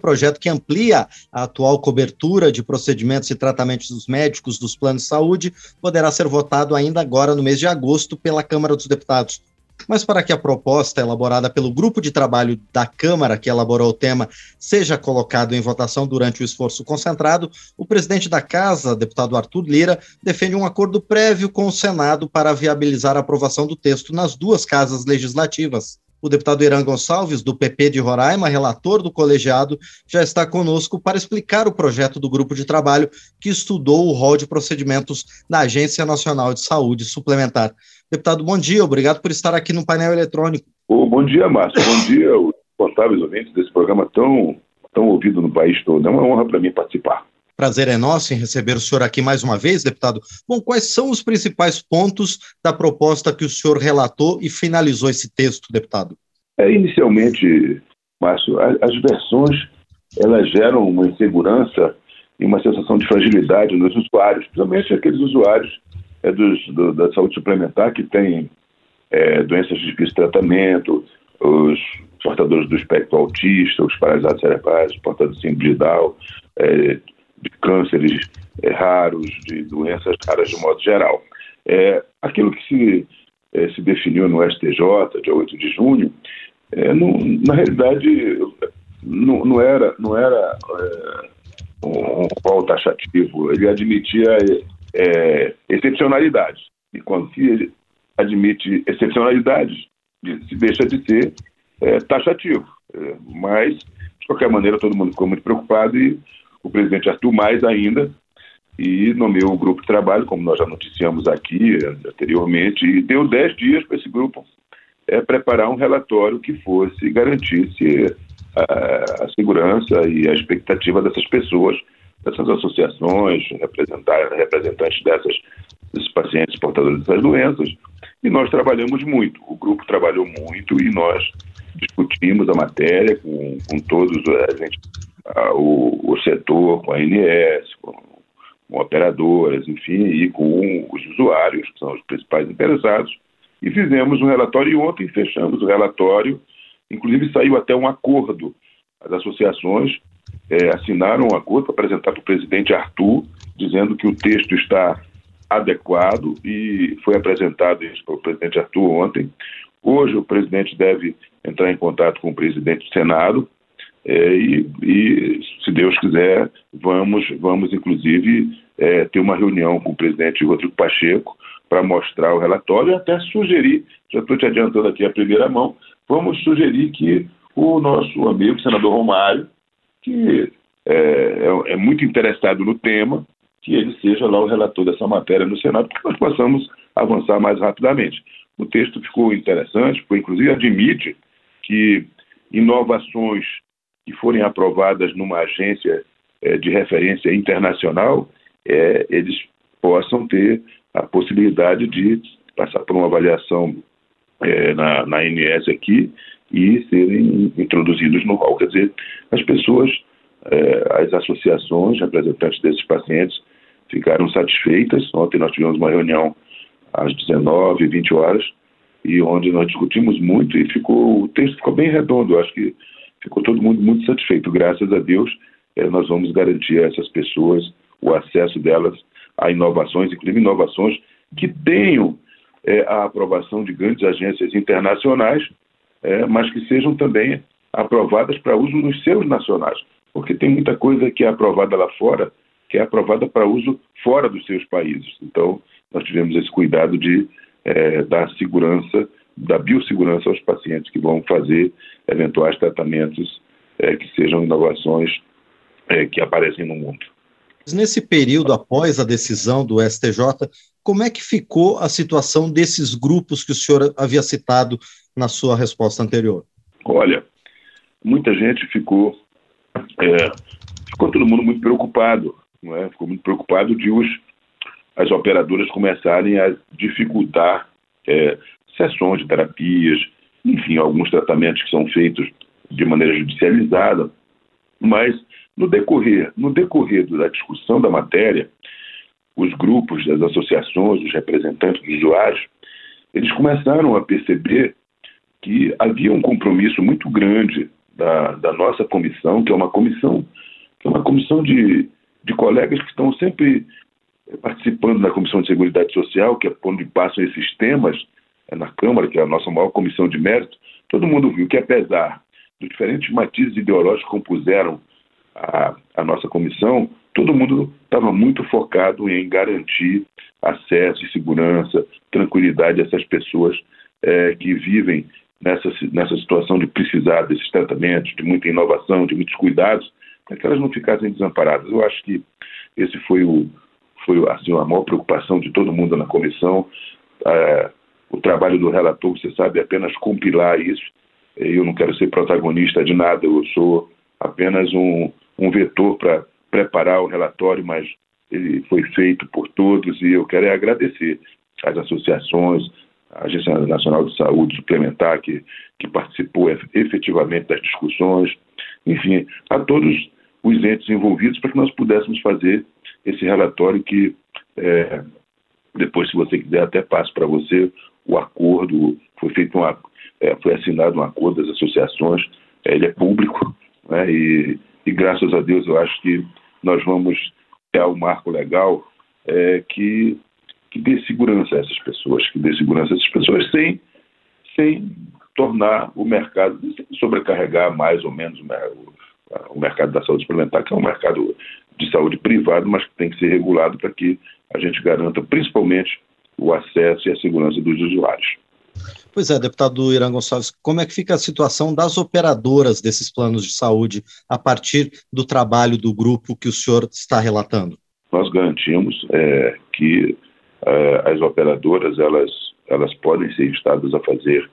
projeto que amplia a atual cobertura de procedimentos e tratamentos dos médicos dos planos de saúde poderá ser votado ainda agora no mês de agosto pela Câmara dos Deputados. Mas para que a proposta elaborada pelo grupo de trabalho da Câmara que elaborou o tema seja colocado em votação durante o esforço concentrado, o presidente da Casa, deputado Arthur Lira, defende um acordo prévio com o Senado para viabilizar a aprovação do texto nas duas casas legislativas. O deputado Irã Gonçalves, do PP de Roraima, relator do colegiado, já está conosco para explicar o projeto do grupo de trabalho que estudou o rol de procedimentos da Agência Nacional de Saúde Suplementar. Deputado, bom dia, obrigado por estar aqui no painel eletrônico. Oh, bom dia, Márcio. Bom dia, os responsáveis ouvintes desse programa tão, tão ouvido no país todo. É uma honra para mim participar. Prazer é nosso em receber o senhor aqui mais uma vez, deputado. Bom, quais são os principais pontos da proposta que o senhor relatou e finalizou esse texto, deputado? É, inicialmente, Márcio, as versões elas geram uma insegurança e uma sensação de fragilidade nos usuários, principalmente aqueles usuários é, dos, do, da saúde suplementar que têm é, doenças de difícil tratamento, os portadores do espectro autista, os paralisados cerebrais, portadores de síndrome de Down, é, de cânceres é, raros, de doenças raras de modo geral. É, aquilo que se, é, se definiu no STJ, dia 8 de junho, é, não, na realidade não, não era, não era é, um rol taxativo, ele admitia é, excepcionalidades. E quando se admite excepcionalidades, se deixa de ser taxativo. mas, de qualquer maneira, todo mundo ficou muito preocupado e o presidente Arthur mais ainda, e nomeou o grupo de trabalho, como nós já noticiamos aqui anteriormente, e deu 10 dias para esse grupo é, preparar um relatório que fosse, garantisse a, a segurança e a expectativa dessas pessoas, dessas associações, representantes dessas, desses pacientes portadores dessas doenças. E nós trabalhamos muito, o grupo trabalhou muito e nós discutimos a matéria com, com todos, a gente o, o setor, com a ANS, com, com operadoras, enfim, e com os usuários, que são os principais interessados, e fizemos um relatório ontem fechamos o relatório, inclusive saiu até um acordo. As associações é, assinaram um acordo para apresentar para o presidente Arthur, dizendo que o texto está adequado e foi apresentado isso para o presidente Arthur ontem. Hoje o presidente deve entrar em contato com o presidente do Senado é, e, e, se Deus quiser, vamos, vamos inclusive é, ter uma reunião com o presidente Rodrigo Pacheco para mostrar o relatório e até sugerir, já estou te adiantando aqui a primeira mão, vamos sugerir que o nosso amigo senador Romário, que é, é, é muito interessado no tema, que ele seja lá o relator dessa matéria no Senado, para que nós possamos avançar mais rapidamente. O texto ficou interessante, porque inclusive admite que inovações que forem aprovadas numa agência é, de referência internacional, é, eles possam ter a possibilidade de passar por uma avaliação é, na, na ANS aqui e serem introduzidos no rol. Quer dizer, as pessoas, as associações, representantes desses pacientes, ficaram satisfeitas. Ontem nós tivemos uma reunião às 19, 20 horas, e onde nós discutimos muito e ficou o texto ficou bem redondo. Eu acho que ficou todo mundo muito satisfeito. Graças a Deus, eh, nós vamos garantir a essas pessoas o acesso delas a inovações, inclusive inovações que tenham eh, a aprovação de grandes agências internacionais, eh, mas que sejam também aprovadas para uso nos seus nacionais, porque tem muita coisa que é aprovada lá fora, que é aprovada para uso fora dos seus países. Então, nós tivemos esse cuidado de dar segurança da biossegurança aos pacientes que vão fazer eventuais tratamentos é, que sejam inovações é, que aparecem no mundo. Nesse período após a decisão do STJ, como é que ficou a situação desses grupos que o senhor havia citado na sua resposta anterior? Olha, muita gente ficou, é, ficou todo mundo muito preocupado, não é? Ficou muito preocupado de os, as operadoras começarem a dificultar é, sessões de terapias, enfim, alguns tratamentos que são feitos de maneira judicializada, mas no decorrer, no decorrer da discussão da matéria, os grupos, as associações, os representantes dos usuários, eles começaram a perceber que havia um compromisso muito grande da, da nossa comissão, que é uma comissão, que é uma comissão de, de colegas que estão sempre participando da Comissão de Seguridade Social, que é onde passam esses temas, na Câmara, que é a nossa maior comissão de mérito, todo mundo viu que, apesar dos diferentes matizes ideológicos que compuseram a, a nossa comissão, todo mundo estava muito focado em garantir acesso e segurança, tranquilidade a essas pessoas é, que vivem nessa, nessa situação de precisar desses tratamentos, de muita inovação, de muitos cuidados, para que elas não ficassem desamparadas. Eu acho que esse foi, o, foi assim, a maior preocupação de todo mundo na comissão. É, o trabalho do relator, você sabe, é apenas compilar isso. Eu não quero ser protagonista de nada, eu sou apenas um, um vetor para preparar o relatório, mas ele foi feito por todos e eu quero é agradecer às associações, a Agência Nacional de Saúde Suplementar, que, que participou efetivamente das discussões, enfim, a todos os entes envolvidos para que nós pudéssemos fazer esse relatório que, é, depois, se você quiser, até passo para você o acordo, foi feito um, é, foi assinado um acordo das associações, é, ele é público, né, e, e graças a Deus eu acho que nós vamos ter um marco legal é, que que dê segurança a essas pessoas, que dê segurança a essas pessoas sem, sem tornar o mercado, sobrecarregar mais ou menos o, o mercado da saúde suplementar, que é um mercado de saúde privado, mas que tem que ser regulado para que a gente garanta principalmente o acesso e a segurança dos usuários. Pois é, deputado Irã Gonçalves, como é que fica a situação das operadoras desses planos de saúde a partir do trabalho do grupo que o senhor está relatando? Nós garantimos é, que é, as operadoras elas, elas podem ser instadas a fazer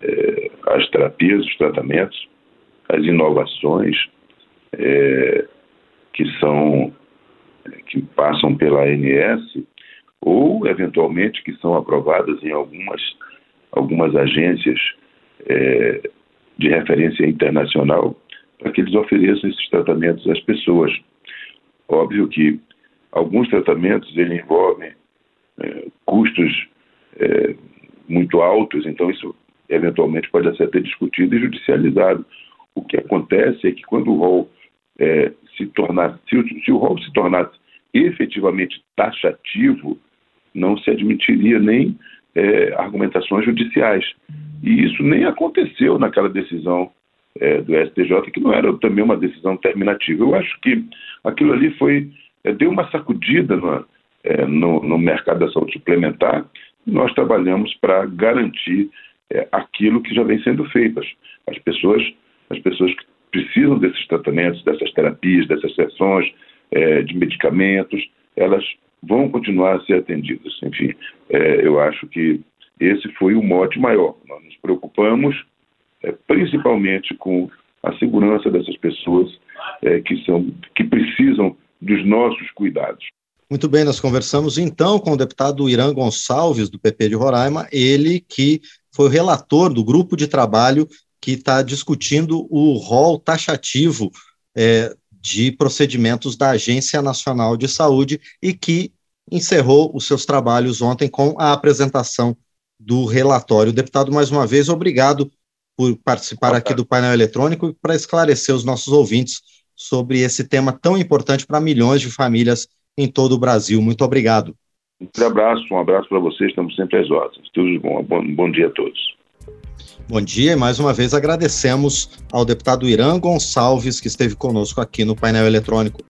é, as terapias, os tratamentos, as inovações é, que são que passam pela ANS ou eventualmente que são aprovadas em algumas algumas agências é, de referência internacional para que eles ofereçam esses tratamentos às pessoas. Óbvio que alguns tratamentos ele envolvem é, custos é, muito altos, então isso eventualmente pode ser até discutido e judicializado. O que acontece é que quando o rol é, se tornar, se, se o rol se tornasse efetivamente taxativo, não se admitiria nem é, argumentações judiciais. E isso nem aconteceu naquela decisão é, do STJ, que não era também uma decisão terminativa. Eu acho que aquilo ali foi é, deu uma sacudida no, é, no, no, mercado da saúde suplementar, nós trabalhamos para garantir é, aquilo que já vem sendo feito. As, as, pessoas, as pessoas que precisam desses tratamentos, dessas terapias, dessas sessões é, de medicamentos, elas vão continuar a ser atendidas. Enfim, é, eu acho que esse foi o mote maior. Nós nos preocupamos é, principalmente com a segurança dessas pessoas é, que, são, que precisam dos nossos cuidados. Muito bem, nós conversamos então com o deputado Irã Gonçalves, do PP de Roraima, ele que foi o relator do grupo de trabalho que está discutindo o rol taxativo é, de procedimentos da Agência Nacional de Saúde e que encerrou os seus trabalhos ontem com a apresentação do relatório. Deputado, mais uma vez, obrigado por participar aqui do painel eletrônico e para esclarecer os nossos ouvintes sobre esse tema tão importante para milhões de famílias em todo o Brasil. Muito obrigado. Um abraço, um abraço para vocês, estamos sempre às ordens. Tudo de bom, bom, bom dia a todos. Bom dia e mais uma vez agradecemos ao deputado Irã Gonçalves, que esteve conosco aqui no painel eletrônico.